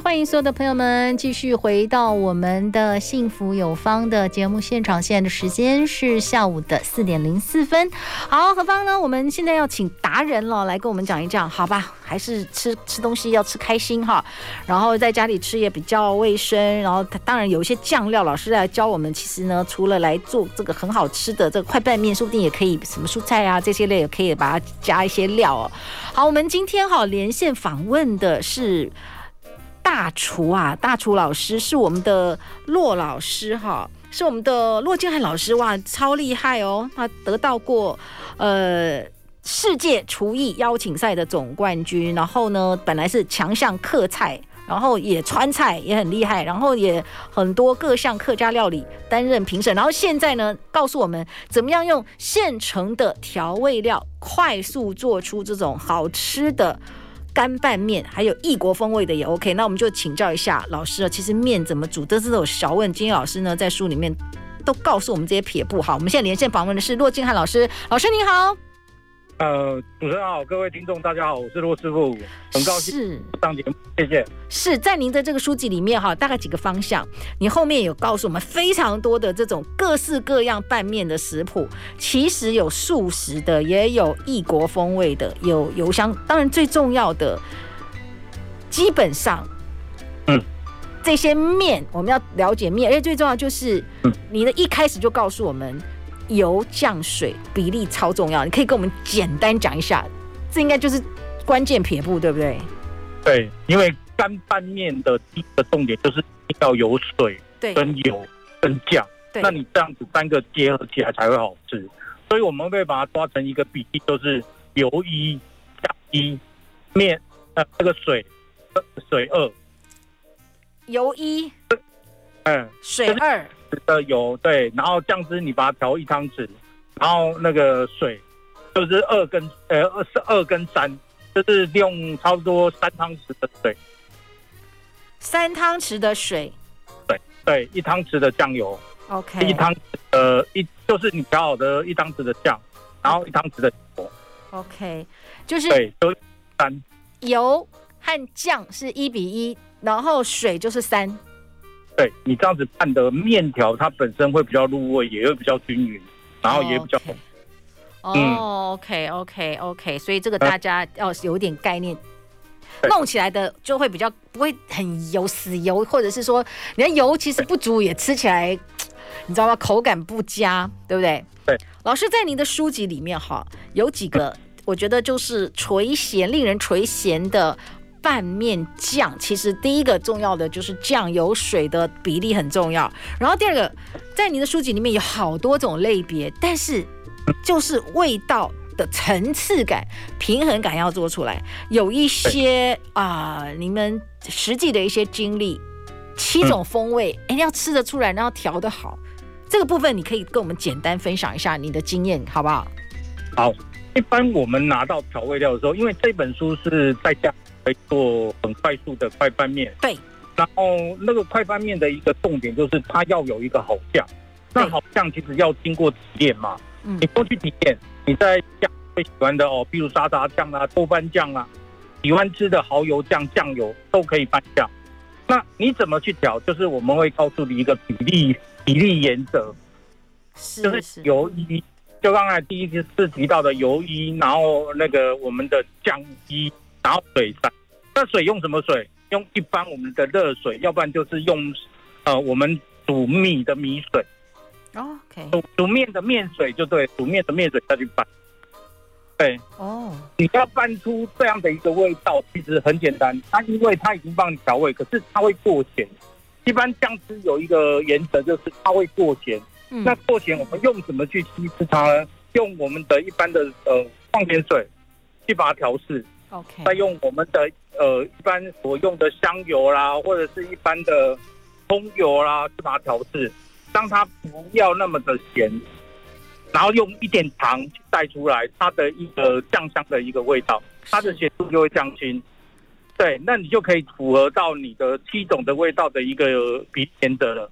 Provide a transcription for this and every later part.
欢迎所有的朋友们继续回到我们的幸福有方的节目现场。现在的时间是下午的四点零四分。好，何方呢？我们现在要请达人了，来跟我们讲一讲，好吧？还是吃吃东西要吃开心哈，然后在家里吃也比较卫生。然后当然有一些酱料，老师来教我们。其实呢，除了来做这个很好吃的这个快拌面，说不定也可以什么蔬菜啊这些类也可以把它加一些料哦。好，我们今天哈连线访问的是。大厨啊，大厨老师是我们的骆老师哈，是我们的骆敬汉老师哇，超厉害哦，他得到过呃世界厨艺邀请赛的总冠军，然后呢，本来是强项客菜，然后也川菜也很厉害，然后也很多各项客家料理担任评审，然后现在呢，告诉我们怎么样用现成的调味料快速做出这种好吃的。干拌面还有异国风味的也 OK，那我们就请教一下老师啊。其实面怎么煮，这是有小问。今天老师呢在书里面都告诉我们这些撇步。好，我们现在连线访问的是骆静汉老师，老师您好。呃，主持人好，各位听众大家好，我是骆师傅，很高兴上节目，谢谢。是在您的这个书籍里面哈，大概几个方向，你后面有告诉我们非常多的这种各式各样拌面的食谱，其实有素食的，也有异国风味的，有油香，当然最重要的，基本上，嗯，这些面我们要了解面，而且最重要就是，你的一开始就告诉我们。油酱水比例超重要，你可以跟我们简单讲一下，这应该就是关键撇步，对不对？对，因为干拌面的第一个重点就是要有水，对，跟油跟酱，对，那你这样子三个结合起来才会好吃。所以我们会把它抓成一个比例，就是油一酱一面呃这个水水二，油一，嗯，水二。的油对，然后酱汁你把它调一汤匙，然后那个水就是二跟呃二是二跟三，就是用差不多三汤匙的水，三汤匙的水，对对，一汤匙的酱油，OK，一汤匙呃一就是你调好的一汤匙的酱，然后一汤匙的油，OK，就是对，就三。油和酱是一比一，然后水就是三。对，你这样子拌的面条，它本身会比较入味，也会比较均匀，然后也比较红。哦，OK，OK，OK，所以这个大家要有点概念，弄起来的就会比较不会很油死油，或者是说你的油其实不足，也吃起来你知道吗？口感不佳，对不对？对。老师在您的书籍里面哈，有几个我觉得就是垂涎、令人垂涎的。拌面酱其实第一个重要的就是酱油水的比例很重要，然后第二个，在你的书籍里面有好多种类别，但是就是味道的层次感、平衡感要做出来，有一些啊、呃，你们实际的一些经历，七种风味，哎、嗯，要吃得出来，然后调得好，这个部分你可以跟我们简单分享一下你的经验，好不好？好，一般我们拿到调味料的时候，因为这本书是在家。来做很快速的快拌面，对。然后那个快拌面的一个重点就是它要有一个好酱，那好酱其实要经过提炼嘛。嗯。你过去提炼，你在酱最喜欢的哦，比如沙茶酱啊、豆瓣酱啊，喜欢吃的蚝油酱、酱油都可以拌酱。那你怎么去调？就是我们会告诉你一个比例比例原则，是是就是油一，就刚才第一次提到的油一，然后那个我们的酱一。然后水三，那水用什么水？用一般我们的热水，要不然就是用呃我们煮米的米水。OK。煮煮面的面水就对，煮面的面水下去拌。对。哦。你要拌出这样的一个味道，其实很简单。它因为它已经帮你调味，可是它会过咸。一般酱汁有一个原则，就是它会过咸。嗯。那过咸，我们用什么去稀释它呢？用我们的一般的呃矿泉水去把它调试。再用我们的呃一般所用的香油啦，或者是一般的葱油啦，去把它调制，让它不要那么的咸，然后用一点糖带出来它的一个酱香的一个味道，它的咸度就会降轻。对，那你就可以符合到你的七种的味道的一个比例原则了。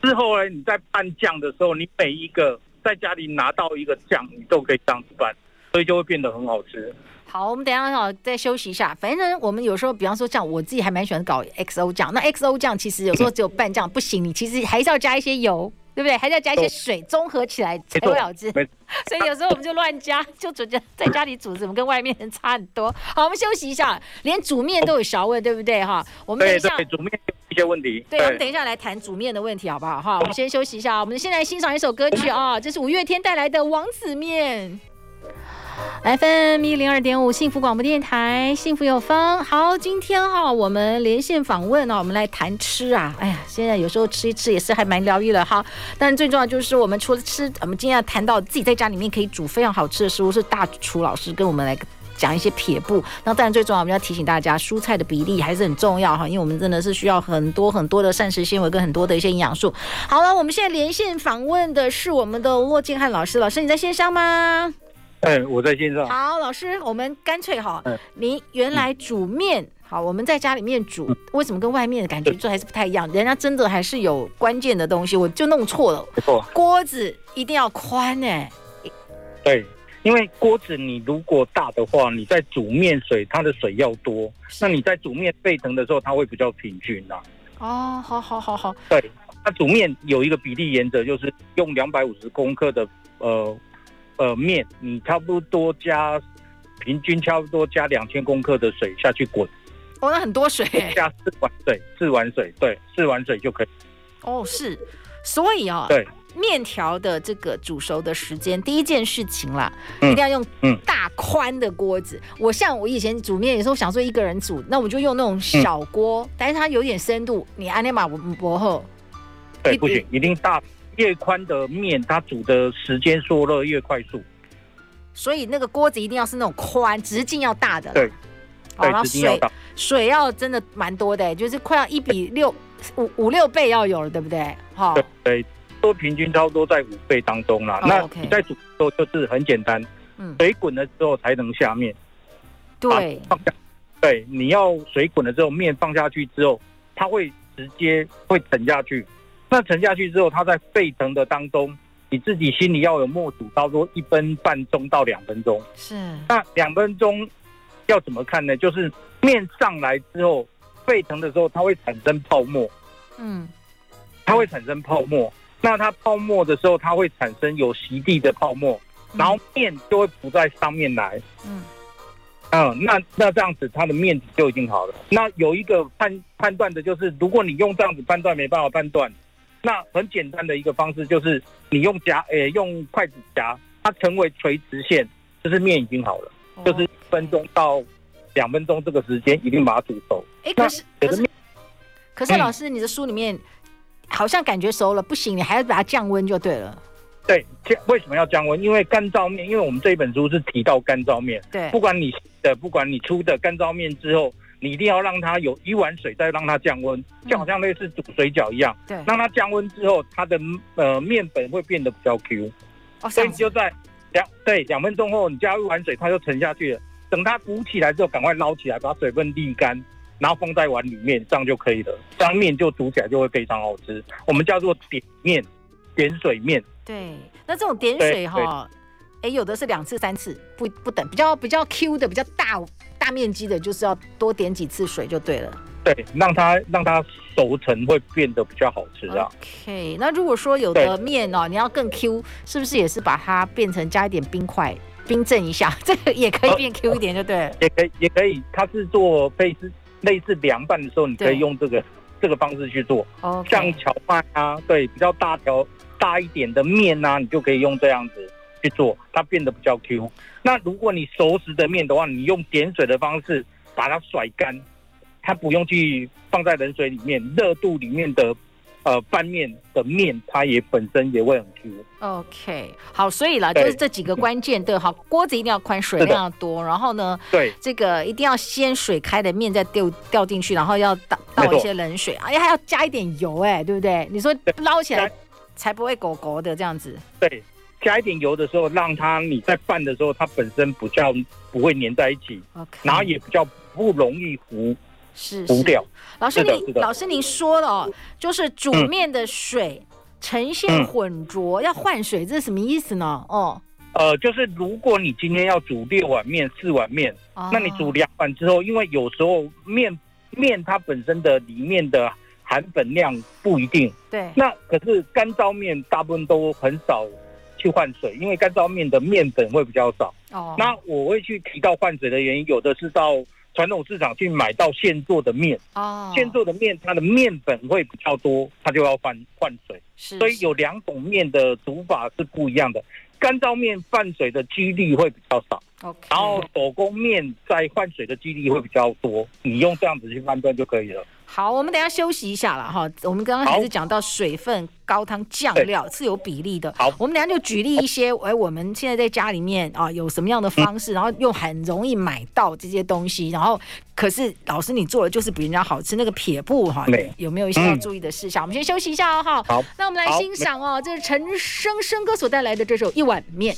之后呢，你在拌酱的时候，你每一个在家里拿到一个酱，你都可以这样子拌，所以就会变得很好吃。好，我们等一下哈再休息一下。反正我们有时候，比方说像我自己还蛮喜欢搞 XO 酱，那 XO 酱其实有时候只有拌酱不行，你其实还是要加一些油。对不对？还是要加一些水，综合起来才会好吃。所以有时候我们就乱加，就觉得在家里煮怎么跟外面人差很多。好，我们休息一下，连煮面都有学问，对不对？哈，我们等一下煮面一些问题。对，我们等一下来谈煮面的问题，好不好？哈，我们先休息一下，我们先来欣赏一首歌曲啊，这是五月天带来的《王子面》。FM 一零二点五幸福广播电台，幸福有方。好，今天哈，我们连线访问呢，我们来谈吃啊。哎呀，现在有时候吃一吃也是还蛮疗愈的哈。但最重要就是我们除了吃，我们今天要谈到自己在家里面可以煮非常好吃的食物，是大厨老师跟我们来讲一些撇步。那当然最重要，我们要提醒大家，蔬菜的比例还是很重要哈，因为我们真的是需要很多很多的膳食纤维跟很多的一些营养素。好了，我们现在连线访问的是我们的骆敬汉老师，老师你在线上吗？哎，我在线上。好，老师，我们干脆哈，您原来煮面，好，我们在家里面煮，为什么跟外面的感觉做还是不太一样？人家真的还是有关键的东西，我就弄错了。没错，锅子一定要宽哎。对，因为锅子你如果大的话，你在煮面水，它的水要多，那你在煮面沸腾的时候，它会比较平均呐。哦，好好好好。对，它煮面有一个比例原则，就是用两百五十公克的呃。呃，面你差不多加，平均差不多加两千公克的水下去滚。哦，那很多水。加四碗水，四碗水，对，四碗水就可以。哦，是，所以啊、哦，对，面条的这个煮熟的时间，第一件事情啦，嗯、一定要用大宽的锅子。嗯、我像我以前煮面，有时候想说一个人煮，那我就用那种小锅，嗯、但是它有点深度，你按那马伯后，对，不行，一定大。越宽的面，它煮的时间缩热越快速，所以那个锅子一定要是那种宽，直径要大的。对，好，然后水水要真的蛮多的，就是快要一比六五五六倍要有了，对不对？好，对，都平均差不多在五倍当中啦。那你在煮的时候就是很简单，嗯，水滚了之后才能下面。对，放下，对，你要水滚了之后，面放下去之后，它会直接会沉下去。那沉下去之后，它在沸腾的当中，你自己心里要有默数，差不多一分半钟到两分钟。是。那两分钟要怎么看呢？就是面上来之后，沸腾的时候，它会产生泡沫。嗯。它会产生泡沫。那它泡沫的时候，它会产生有席地的泡沫，然后面就会浮在上面来。嗯。嗯，那那这样子，它的面就已经好了。那有一个判判断的就是，如果你用这样子判断没办法判断。那很简单的一个方式就是，你用夹，诶、欸，用筷子夹，它成为垂直线，就是面已经好了，哦、就是一分钟到两分钟这个时间，一定把它煮熟。哎、欸，可是可是可是老师，你的书里面好像感觉熟了，不行，你还要把它降温就对了。对，降为什么要降温？因为干燥面，因为我们这一本书是提到干燥面，对，不管你的，不管你出的干燥面之后。你一定要让它有一碗水，再让它降温，就好像类似煮水饺一样。对，让它降温之后，它的呃面粉会变得比较 Q。哦，所以你就在两对两分钟后，你加一碗水，它就沉下去了。等它鼓起来之后，赶快捞起来，把水分沥干，然后放在碗里面，这样就可以了。这样面就煮起来就会非常好吃。我们叫做点面，点水面。对，那这种点水哈，哎，有的是两次、三次不不等，比较比较 Q 的，比较大。大面积的，就是要多点几次水就对了。对，让它让它熟成会变得比较好吃啊。OK，那如果说有的面哦，你要更 Q，是不是也是把它变成加一点冰块冰镇一下，这个也可以变 Q 一点，就对了。也可以，也可以，它是做类似类似凉拌的时候，你可以用这个这个方式去做。哦，像荞麦啊，对，比较大条大一点的面啊，你就可以用这样子。去做，它变得比较 Q。那如果你熟食的面的话，你用点水的方式把它甩干，它不用去放在冷水里面，热度里面的呃拌面的面，它也本身也会很 Q。OK，好，所以啦，就是这几个关键对，好，锅子一定要宽，水量要多，然后呢，对，这个一定要先水开的面再丢掉进去，然后要倒倒一些冷水，哎呀，还要加一点油，哎，对不对？你说捞起来才不会狗狗的这样子。对，加一点油的时候，让它你在拌的时候，它本身比较不会粘在一起然后也比较不容易糊，是糊掉。老师，您老师您说了哦，就是煮面的水。嗯。呈现混浊，嗯、要换水，这是什么意思呢？哦，呃，就是如果你今天要煮六碗面、四碗面，哦、那你煮两碗之后，因为有时候面面它本身的里面的含粉量不一定，对，那可是干燥面大部分都很少去换水，因为干燥面的面粉会比较少。哦，那我会去提到换水的原因，有的是到。传统市场去买到现做的面，哦，现做的面它的面粉会比较多，它就要换换水，是，所以有两种面的煮法是不一样的。干燥面换水的几率会比较少，OK，然后手工面在换水的几率会比较多，你用这样子去判断就可以了。好，我们等一下休息一下了哈。我们刚刚还是讲到水分、高汤、酱料是有比例的。好，我们等下就举例一些，哎，我们现在在家里面啊，有什么样的方式，然后又很容易买到这些东西，然后可是老师你做的就是比人家好吃，那个撇步哈，有没有一些要注意的事项？我们先休息一下哦，哈。好，那我们来欣赏哦，这是陈升升哥所带来的这首《一碗面》。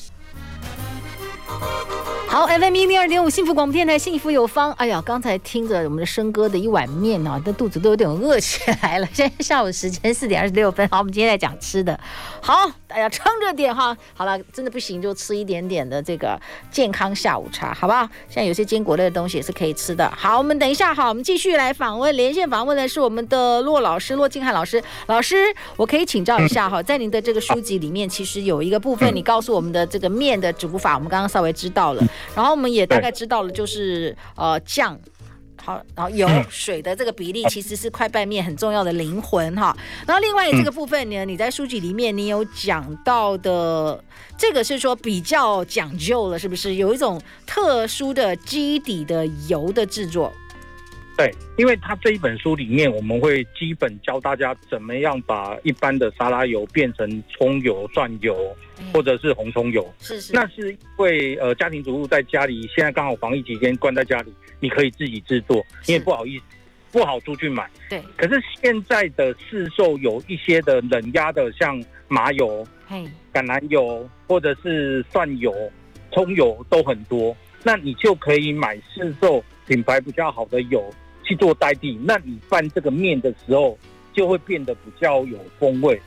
好，FM 一零二点五幸福广播电台，幸福有方。哎呀，刚才听着我们的生哥的一碗面呢，那肚子都有点饿起来了。现在下午时间四点二十六分。好，我们今天来讲吃的。好，大家撑着点哈。好了，真的不行就吃一点点的这个健康下午茶，好不好？现在有些坚果类的东西也是可以吃的。好，我们等一下哈，我们继续来访问，连线访问的是我们的骆老师，骆静汉老师。老师，我可以请教一下哈，在您的这个书籍里面，其实有一个部分，你告诉我们的这个面的煮法，我们刚刚稍微知道了。然后我们也大概知道了，就是呃酱，好，然后油水的这个比例其实是快拌面很重要的灵魂哈。然后另外这个部分呢，你在书籍里面你有讲到的，这个是说比较讲究了，是不是？有一种特殊的基底的油的制作。对，因为他这一本书里面，我们会基本教大家怎么样把一般的沙拉油变成葱油、蒜油，或者是红葱油。是是。那是因为呃，家庭主妇在家里，现在刚好防疫期间关在家里，你可以自己制作，因为不好意思，不好出去买。对。可是现在的市售有一些的冷压的，像麻油、嘿，橄榄油或者是蒜油、葱油都很多，那你就可以买市售品牌比较好的油。去做代替，那你拌这个面的时候就会变得比较有风味。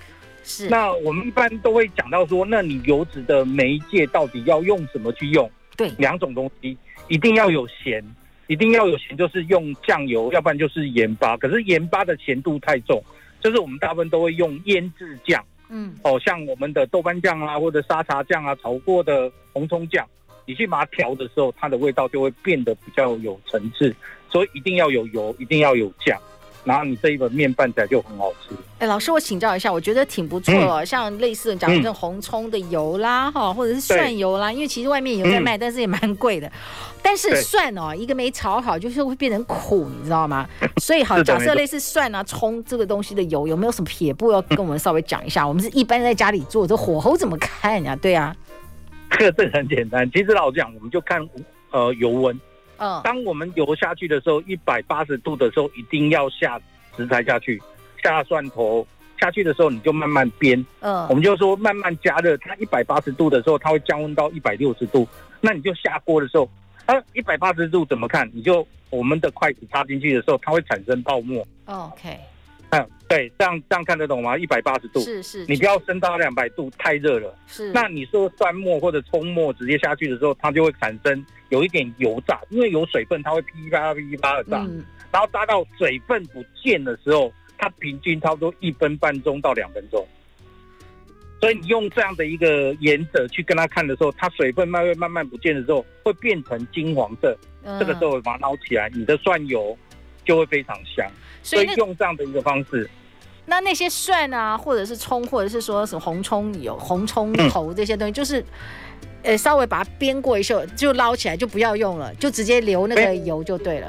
是，那我们一般都会讲到说，那你油脂的媒介到底要用什么去用？对，两种东西一定要有咸，一定要有咸，就是用酱油，要不然就是盐巴。可是盐巴的咸度太重，就是我们大部分都会用腌制酱。嗯，哦，像我们的豆瓣酱啊，或者沙茶酱啊，炒过的红葱酱，你去把它调的时候，它的味道就会变得比较有层次。所以一定要有油，一定要有酱，然后你这一碗面拌起来就很好吃。哎，老师，我请教一下，我觉得挺不错哦。嗯、像类似讲这种红葱的油啦，哈、嗯，或者是蒜油啦，因为其实外面有在卖，嗯、但是也蛮贵的。但是蒜哦，一个没炒好，就是会变成苦，你知道吗？所以好，假设类似蒜啊、葱这个东西的油，有没有什么撇步要跟我们稍微讲一下？嗯、我们是一般在家里做，这火候怎么看呀？对啊，这个很简单。其实老实讲，我们就看呃油温。嗯，当我们油下去的时候，一百八十度的时候，一定要下食材下去，下蒜头下去的时候，你就慢慢煸。嗯，我们就说慢慢加热，它一百八十度的时候，它会降温到一百六十度。那你就下锅的时候，啊，一百八十度怎么看？你就我们的筷子插进去的时候，它会产生泡沫。OK。嗯，对，这样这样看得懂吗？一百八十度，是是，你不要升到两百度，太热了。是，那你说蒜末或者葱末直接下去的时候，它就会产生有一点油炸，因为有水分，它会噼里啪啦噼里啪啦的炸。嗯，然后炸到水分不见的时候，它平均差不多一分半钟到两分钟。所以你用这样的一个颜色去跟它看的时候，它水分慢慢慢慢不见的时候，会变成金黄色。嗯，这个时候把它捞起来，你的蒜油就会非常香。所以用这样的一个方式，那那些蒜啊，或者是葱，或者是说什么红葱油、红葱头这些东西，嗯、就是，呃，稍微把它煸过一下就捞起来，就不要用了，就直接留那个油就对了。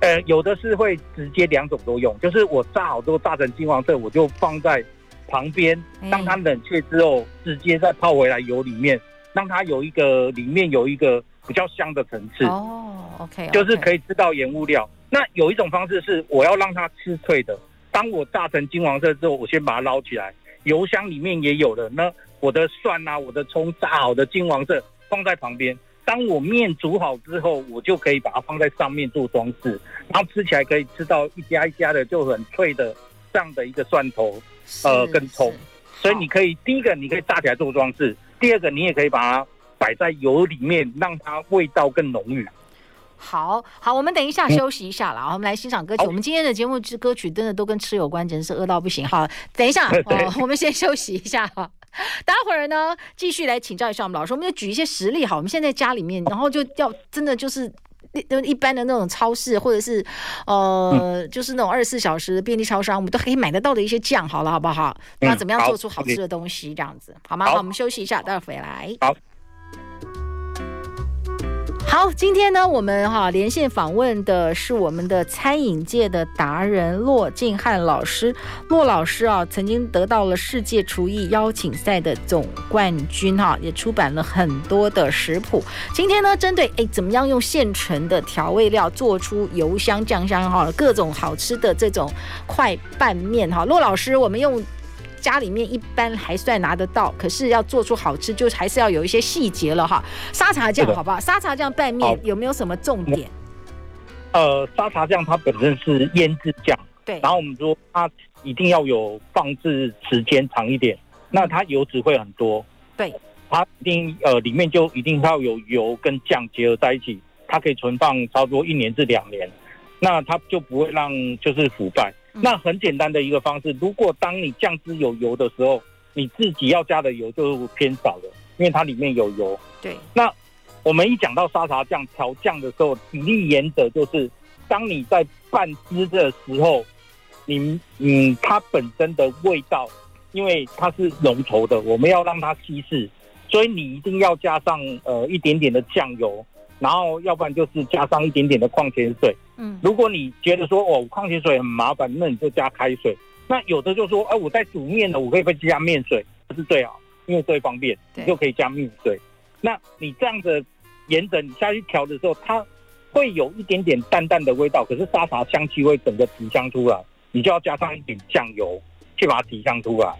呃，有的是会直接两种都用，就是我炸好之后炸成金黄色，我就放在旁边，让它冷却之后，直接再泡回来油里面，让它有一个里面有一个比较香的层次。哦，OK，就是可以吃到盐物料。那有一种方式是，我要让它吃脆的。当我炸成金黄色之后，我先把它捞起来，油箱里面也有了。那我的蒜啊，我的葱炸好的金黄色放在旁边。当我面煮好之后，我就可以把它放在上面做装饰，然后吃起来可以吃到一家一家的就很脆的这样的一个蒜头，呃，跟葱。所以你可以第一个你可以炸起来做装饰，第二个你也可以把它摆在油里面，让它味道更浓郁。好好，我们等一下休息一下了，嗯、我们来欣赏歌曲。我们今天的节目之歌曲真的都跟吃有关，简直是饿到不行。好，等一下 哦，我们先休息一下哈。待会儿呢，继续来请教一下我们老师。我们就举一些实例，好，我们现在家里面，然后就要真的就是一般的那种超市，或者是呃，嗯、就是那种二十四小时的便利超商，我们都可以买得到的一些酱，好了，好不好？那怎么样做出好吃的东西？这样子好吗？好，我们休息一下，待会儿回来。好。好，今天呢，我们哈连线访问的是我们的餐饮界的达人骆静汉老师。骆老师啊，曾经得到了世界厨艺邀请赛的总冠军哈，也出版了很多的食谱。今天呢，针对哎怎么样用现成的调味料做出油香酱香哈各种好吃的这种快拌面哈，骆老师，我们用。家里面一般还算拿得到，可是要做出好吃，就还是要有一些细节了哈。沙茶酱好不好？沙茶酱拌面有没有什么重点？呃，沙茶酱它本身是腌制酱，对。然后我们说它一定要有放置时间长一点，那它油脂会很多。对。它一定呃里面就一定要有油跟酱结合在一起，它可以存放差不多一年至两年，那它就不会让就是腐败。那很简单的一个方式，如果当你酱汁有油的时候，你自己要加的油就偏少了，因为它里面有油。对。那我们一讲到沙茶酱调酱的时候，比例原则就是，当你在拌汁的时候，你嗯，它本身的味道，因为它是浓稠的，我们要让它稀释，所以你一定要加上呃一点点的酱油。然后，要不然就是加上一点点的矿泉水。嗯，如果你觉得说哦，矿泉水很麻烦，那你就加开水。那有的就说，哎，我在煮面了，我可以不加面水，这是最好，因为最方便，你就可以加面水。那你这样子沿着你下去调的时候，它会有一点点淡淡的味道，可是沙茶香气会整个提香出来，你就要加上一点酱油去把它提香出来。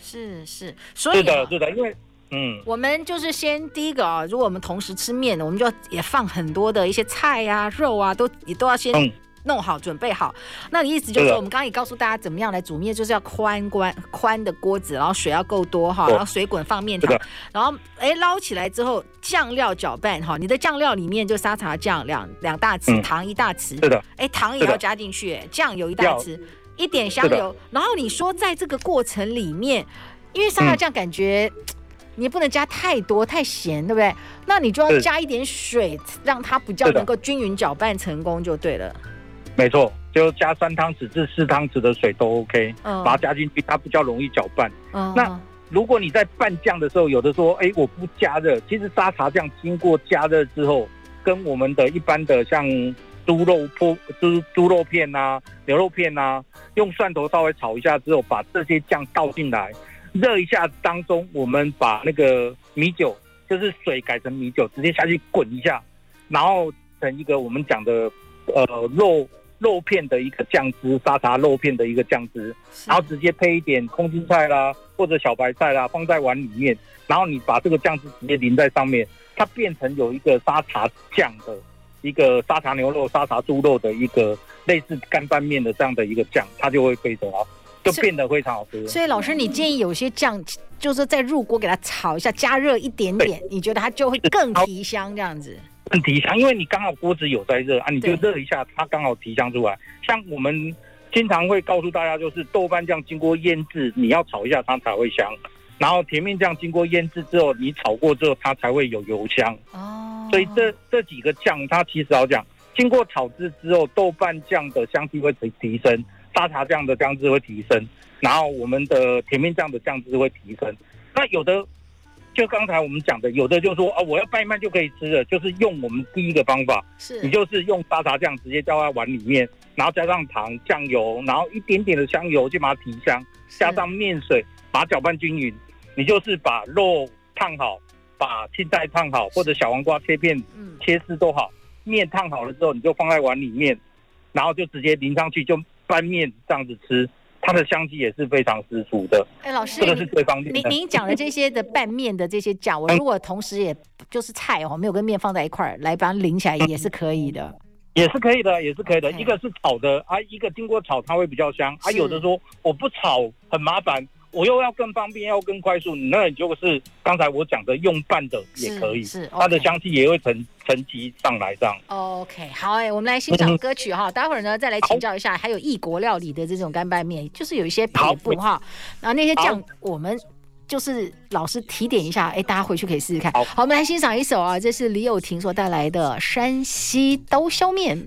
是是，所以是的，是的，因为。嗯，我们就是先第一个啊，如果我们同时吃面，我们就也放很多的一些菜啊、肉啊，都也都要先弄好、嗯、准备好。那你意思就是说，我们刚刚也告诉大家怎么样来煮面，就是要宽关宽的锅子，然后水要够多哈，然后水滚放面条，然后哎捞起来之后酱料搅拌哈，你的酱料里面就沙茶酱两两大匙，嗯、糖一大匙，是的，哎糖也要加进去，酱油一大匙，一点香油，然后你说在这个过程里面，因为沙茶酱感觉。嗯你不能加太多太咸，对不对？那你就要加一点水，让它比较能够均匀搅拌成功就对了。没错，就加三汤匙至四汤匙的水都 OK，嗯，把它加进去，它比较容易搅拌。嗯，那如果你在拌酱的时候，有的说，哎，我不加热，其实沙茶酱经过加热之后，跟我们的一般的像猪肉铺猪猪肉片啊、牛肉片啊，用蒜头稍微炒一下之后，把这些酱倒进来。热一下当中，我们把那个米酒，就是水改成米酒，直接下去滚一下，然后成一个我们讲的呃肉肉片的一个酱汁，沙茶肉片的一个酱汁，然后直接配一点空心菜啦或者小白菜啦，放在碗里面，然后你把这个酱汁直接淋在上面，它变成有一个沙茶酱的一个沙茶牛肉、沙茶猪肉的一个类似干拌面的这样的一个酱，它就会非常好。就变得非常好吃。所以老师，你建议有些酱，就是再入锅给它炒一下，加热一点点，你觉得它就会更提香这样子？更提香，因为你刚好锅子有在热啊，你就热一下，它刚好提香出来。像我们经常会告诉大家，就是豆瓣酱经过腌制，你要炒一下它才会香。然后甜面酱经过腌制之后，你炒过之后，它才会有油香。哦。所以这这几个酱，它其实要讲，经过炒制之后，豆瓣酱的香气会提提升。沙茶酱的酱汁会提升，然后我们的甜面酱的酱汁会提升。那有的就刚才我们讲的，有的就说啊，我要拌一拌就可以吃了，就是用我们第一个方法，是你就是用沙茶酱直接浇在碗里面，然后加上糖、酱油，然后一点点的香油就把它提香，加上面水把它搅拌均匀。你就是把肉烫好，把青菜烫好，或者小黄瓜切片、嗯、切丝都好，面烫好了之后，你就放在碗里面，然后就直接淋上去，就拌面这样子吃。它的香气也是非常十足的。哎，老师，这个是最方便的。您您讲的这些的拌面的这些酱，我如果同时也就是菜哦，没有跟面放在一块儿来把它淋起来，也是可以的。也是可以的，也是可以的。一个是炒的啊，一个经过炒它会比较香。还、啊、有的说我不炒很麻烦。我又要更方便，要更快速，那你就是刚才我讲的用拌的也可以，是，它的香气也会沉沉积上来这样。OK，好哎、欸，我们来欣赏歌曲哈，待会儿呢再来请教一下，还有异国料理的这种干拌面，就是有一些撇步哈，然后那些酱我们就是老师提点一下，哎、欸，大家回去可以试试看。好，好，我们来欣赏一首啊，这是李友廷所带来的《山西刀削面》。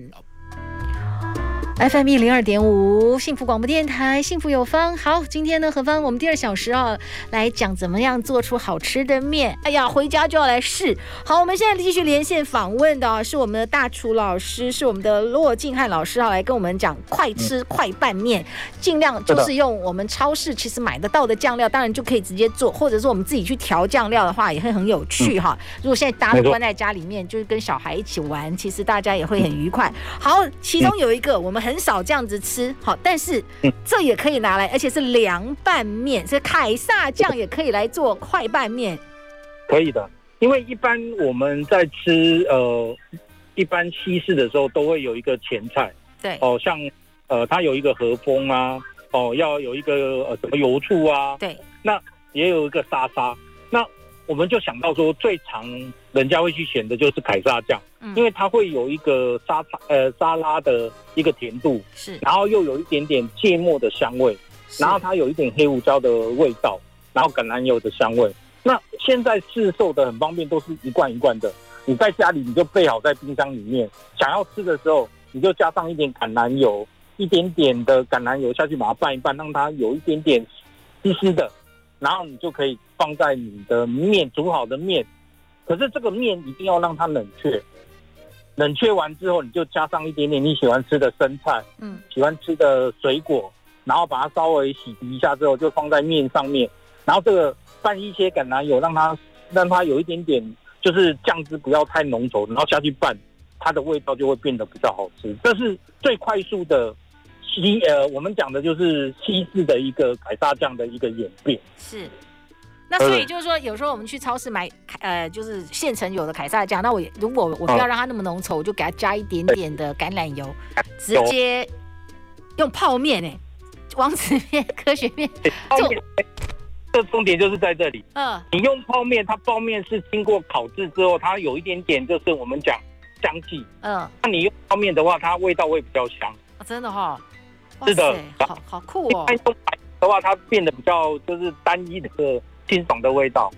FM 一零二点五，幸福广播电台，幸福有方。好，今天呢，何方我们第二小时啊，来讲怎么样做出好吃的面。哎呀，回家就要来试。好，我们现在继续连线访问的啊是我们的大厨老师，是我们的骆静汉老师啊，来跟我们讲快吃快拌面，尽量就是用我们超市其实买得到的酱料，当然就可以直接做，或者是我们自己去调酱料的话，也会很有趣哈。如果现在大家都关在家里面，就是跟小孩一起玩，其实大家也会很愉快。好，其中有一个我们。很少这样子吃，好，但是这也可以拿来，而且是凉拌面，是凯撒酱也可以来做快拌面，可以的。因为一般我们在吃呃一般西式的时候，都会有一个前菜，对，哦，像呃它有一个和风啊，哦要有一个呃什么油醋啊，对，那也有一个沙沙，那我们就想到说最常人家会去选的就是凯撒酱。因为它会有一个沙茶呃沙拉的一个甜度，是，然后又有一点点芥末的香味，然后它有一点黑胡椒的味道，然后橄榄油的香味。那现在市售的很方便，都是一罐一罐的，你在家里你就备好在冰箱里面，想要吃的时候你就加上一点橄榄油，一点点的橄榄油下去把它拌一拌，让它有一点点湿湿的，然后你就可以放在你的面煮好的面，可是这个面一定要让它冷却。冷却完之后，你就加上一点点你喜欢吃的生菜，嗯，喜欢吃的水果，然后把它稍微洗涤一下之后，就放在面上面，然后这个拌一些橄榄油，让它让它有一点点，就是酱汁不要太浓稠，然后下去拌，它的味道就会变得比较好吃。这是最快速的西呃，我们讲的就是西式的一个凯撒酱的一个演变，是。那所以就是说，有时候我们去超市买，呃，就是现成有的凯撒酱。那我如果我不要让它那么浓稠，我就给它加一点点的橄榄油，直接用泡面呢，王子面、科学面做。这重点就是在这里。嗯，你用泡面，它泡面是经过烤制之后，它有一点点就是我们讲香气。嗯，那你用泡面的话，它味道会比较香。啊，真的哈？是的，好好酷哦。用白的话，它变得比较就是单一的。清爽的味道，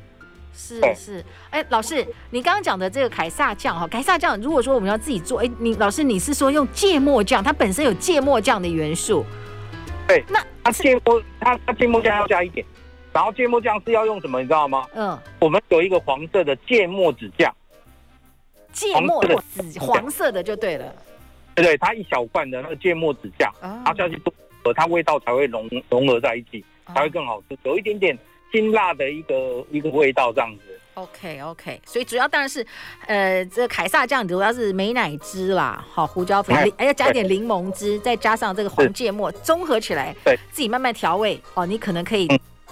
是是，哎，老师，你刚刚讲的这个凯撒酱哈，凯撒酱，如果说我们要自己做，哎，你老师你是说用芥末酱，它本身有芥末酱的元素，对，那它芥末，它它芥末酱要加一点，然后芥末酱是要用什么，你知道吗？嗯，我们有一个黄色的芥末子酱，芥末的紫黄色的就对了，对对，它一小罐的那个芥末籽酱，然后下去做，它味道才会融融合在一起，才会更好吃，有一点点。辛辣的一个一个味道这样子，OK OK，所以主要当然是，呃，这个凯撒酱主要是美奶汁啦，好胡椒粉，还要加一点柠檬汁，再加上这个黄芥末，综合起来，对，自己慢慢调味哦，你可能可以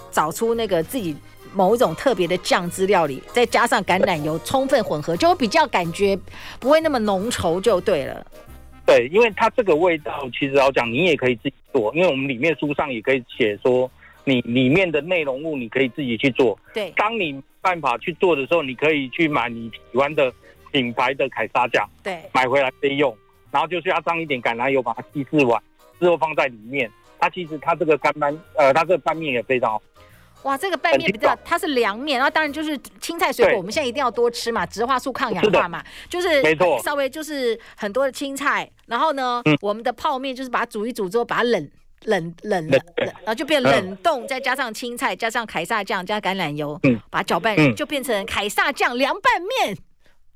找出那个自己某一种特别的酱汁料理，再加上橄榄油充分混合，就会比较感觉不会那么浓稠就对了。对，因为它这个味道其实老讲，你也可以自己做，因为我们里面书上也可以写说。你里面的内容物你可以自己去做。对，当你办法去做的时候，你可以去买你喜欢的品牌的凯撒酱，对，买回来备用，然后就加上一点橄榄油，把它稀释完之后放在里面。它其实它这个干拌，呃，它这个拌面也非常好。哇，这个拌面比较，它是凉面，然后当然就是青菜水果，我们现在一定要多吃嘛，植化素抗氧化嘛，就是没错，稍微就是很多的青菜，然后呢，嗯、我们的泡面就是把它煮一煮之后把它冷。冷冷了，然后就变冷冻，再加上青菜，加上凯撒酱，加橄榄油，嗯，把它搅拌，就变成凯撒酱凉拌面。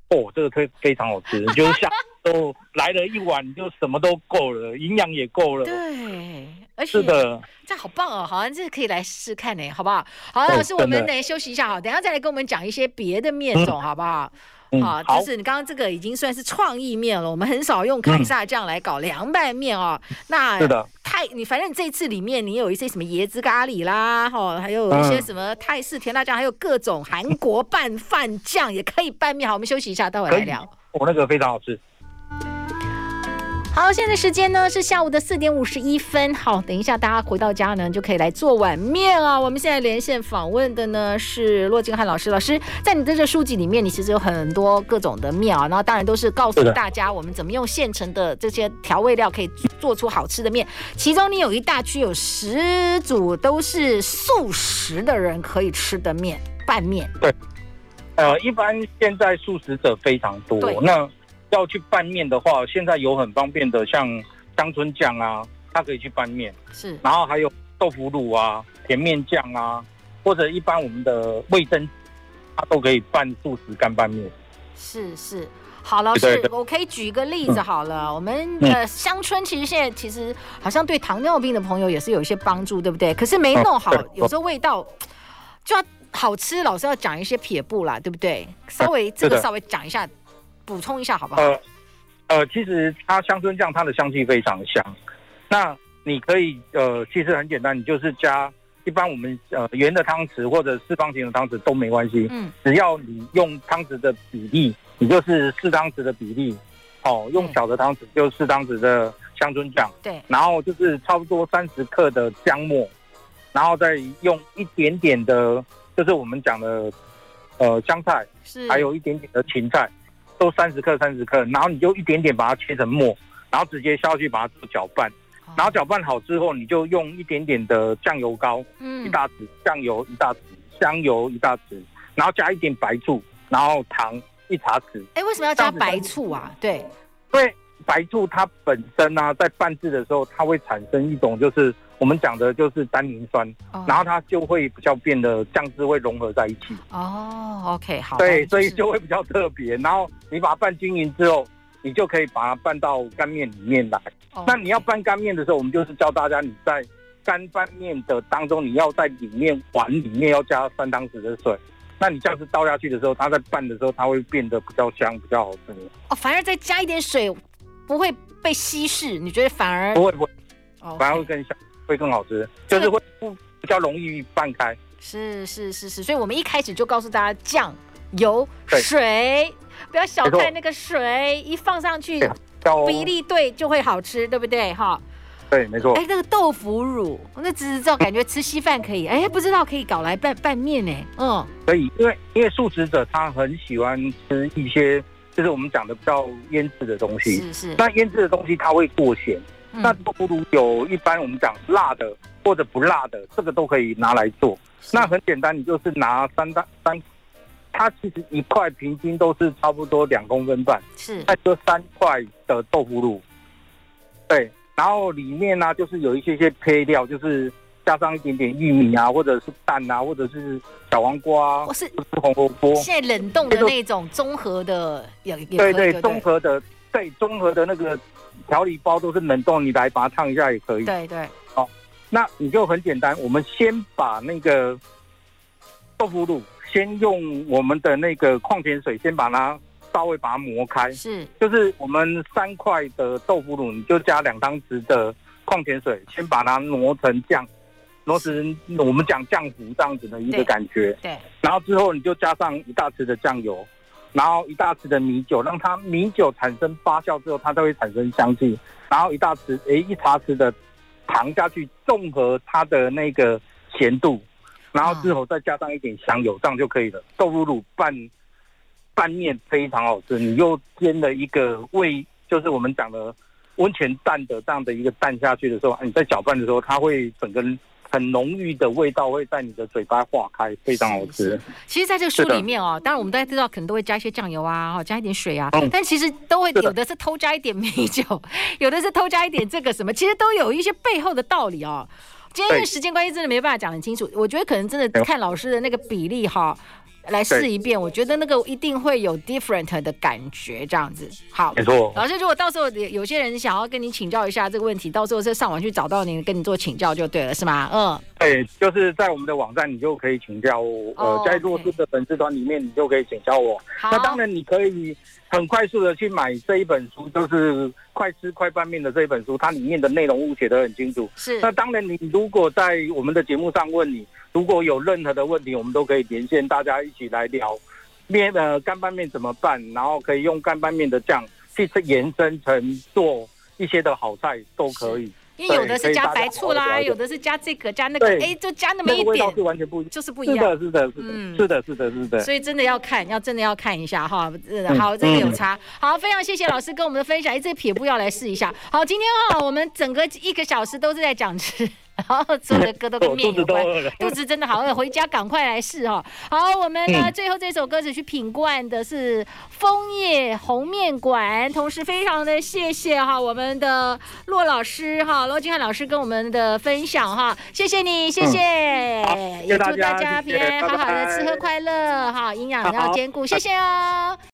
哦，这个非非常好吃，就是下 都来了一碗，就什么都够了，营养也够了。对，而且是的，这好棒哦，好像这可以来试试看呢，好不好？好，老师，我们来休息一下，好，等下再来跟我们讲一些别的面种，好不好？好，就是你刚刚这个已经算是创意面了，我们很少用凯撒酱来搞凉拌面哦。那是的。泰，你反正这次里面你有一些什么椰子咖喱啦，哈，还有一些什么泰式甜辣酱，还有各种韩国拌饭酱也可以拌面。好，我们休息一下，待会来聊。我那个非常好吃。好，现在时间呢是下午的四点五十一分。好，等一下大家回到家呢就可以来做碗面啊。我们现在连线访问的呢是骆金汉老师。老师，在你的这书籍里面，你其实有很多各种的面啊，然后当然都是告诉大家我们怎么用现成的这些调味料可以做出好吃的面。其中你有一大区有十组都是素食的人可以吃的面，拌面。对，呃，一般现在素食者非常多，那。要去拌面的话，现在有很方便的，像香椿酱啊，它可以去拌面。是，然后还有豆腐乳啊、甜面酱啊，或者一般我们的味增，它都可以拌素食干拌面。是是，好，老师，我可以举一个例子好了。嗯、我们的香椿其实现在其实好像对糖尿病的朋友也是有一些帮助，对不对？可是没弄好，有时候味道就要好吃，老师要讲一些撇步啦，对不对？稍微这个稍微讲一下。补充一下好不好？呃，呃，其实它香椿酱它的香气非常香。那你可以呃，其实很简单，你就是加一般我们呃圆的汤匙或者四方形的汤匙都没关系。嗯，只要你用汤匙的比例，你就是四汤匙的比例。哦，用小的汤匙就四汤匙的香椿酱。对。然后就是差不多三十克的姜末，然后再用一点点的，就是我们讲的呃香菜，是，还有一点点的芹菜。都三十克，三十克，然后你就一点点把它切成末，然后直接下去把它做搅拌，然后搅拌好之后，你就用一点点的酱油膏，嗯，一大匙酱油一大匙，香油一大匙，然后加一点白醋，然后糖一茶匙。哎，为什么要加白醋啊？对，因为白醋它本身呢、啊，在拌制的时候，它会产生一种就是。我们讲的就是单宁酸，oh. 然后它就会比较变得酱汁会融合在一起。哦、oh,，OK，好。对，所以就会比较特别。然后你把它拌均匀之后，你就可以把它拌到干面里面来。那你要拌干面的时候，我们就是教大家你在干拌面的当中，你要在里面碗里面要加三汤匙的水。那你这样子倒下去的时候，它在拌的时候，它会变得比较香，比较好吃。哦，反而再加一点水，不会被稀释？你觉得反而不会不会.反而会更香。会更好吃，就是会不比较容易拌开。是是是是，所以我们一开始就告诉大家，酱油水，不要小看那个水，一放上去，比例对就会好吃，对不对？哈，对，没错。哎，那个豆腐乳，那只是知道感觉吃稀饭可以，哎，不知道可以搞来拌拌面呢。嗯，可以，因为因为素食者他很喜欢吃一些，就是我们讲的比较腌制的东西。是是，那腌制的东西它会过咸。嗯、那豆腐乳有一般我们讲辣的或者不辣的，这个都可以拿来做。那很简单，你就是拿三大三，它其实一块平均都是差不多两公分半，是，那就三块的豆腐乳。对，然后里面呢、啊、就是有一些些配料，就是加上一点点玉米啊，或者是蛋啊，或者是小黄瓜，或是红萝卜。现在冷冻的那种综合的也也对对，综合的对综合的那个。调理包都是冷冻，你来把它烫一下也可以。对对，好，那你就很简单，我们先把那个豆腐乳，先用我们的那个矿泉水，先把它稍微把它磨开。是，就是我们三块的豆腐乳，你就加两汤匙的矿泉水，先把它磨成酱，磨成我们讲浆糊这样子的一个感觉。对，对，然后之后你就加上一大匙的酱油。然后一大匙的米酒，让它米酒产生发酵之后，它都会产生香气。然后一大匙，诶，一茶匙的糖下去，综合它的那个咸度。然后之后再加上一点香油，这样就可以了。豆腐乳拌拌面非常好吃，你又煎了一个味，就是我们讲的温泉蛋的这样的一个蛋下去的时候，你在搅拌的时候，它会整个很浓郁的味道会在你的嘴巴化开，非常好吃。其实，在这个书里面哦，当然我们大家知道，可能都会加一些酱油啊，哈，加一点水啊，嗯、但其实都会有的是偷加一点米酒，有的是偷加一点这个什么，其实都有一些背后的道理哦。今天因为时间关系，真的没办法讲很清楚。我觉得可能真的看老师的那个比例哈。来试一遍，我觉得那个一定会有 different 的感觉，这样子。好，没错。老师，如果到时候有些人想要跟你请教一下这个问题，到时候再上网去找到你，跟你做请教就对了，是吗？嗯，对，就是在我们的网站，你就可以请教我。呃，在弱智的粉丝团里面，你就可以请教我。好，那当然你可以很快速的去买这一本书，就是快吃快拌面的这一本书，它里面的内容物写得很清楚。是。那当然，你如果在我们的节目上问你。如果有任何的问题，我们都可以连线，大家一起来聊面呃干拌面怎么办，然后可以用干拌面的酱去延伸成做一些的好菜都可以。因为有的是加白醋啦，有的是加这个加那个，哎，就加那么一点，是完全不一样，就是不一样。是的，是的，是的，嗯，是的，是的，是的。所以真的要看，要真的要看一下哈。好，这个有差。好，非常谢谢老师跟我们的分享。哎，这个撇步要来试一下。好，今天哈，我们整个一个小时都是在讲吃。然后做的歌都跟 面有关，肚子真的好饿，回家赶快来试哈。好，我们呢最后这首歌曲去品冠的是枫叶红面馆，同时非常的谢谢哈我们的骆老师哈罗金汉老师跟我们的分享哈，谢谢你，谢谢，也祝大家平安，好好的吃喝快乐哈，营养要兼顾，谢谢哦。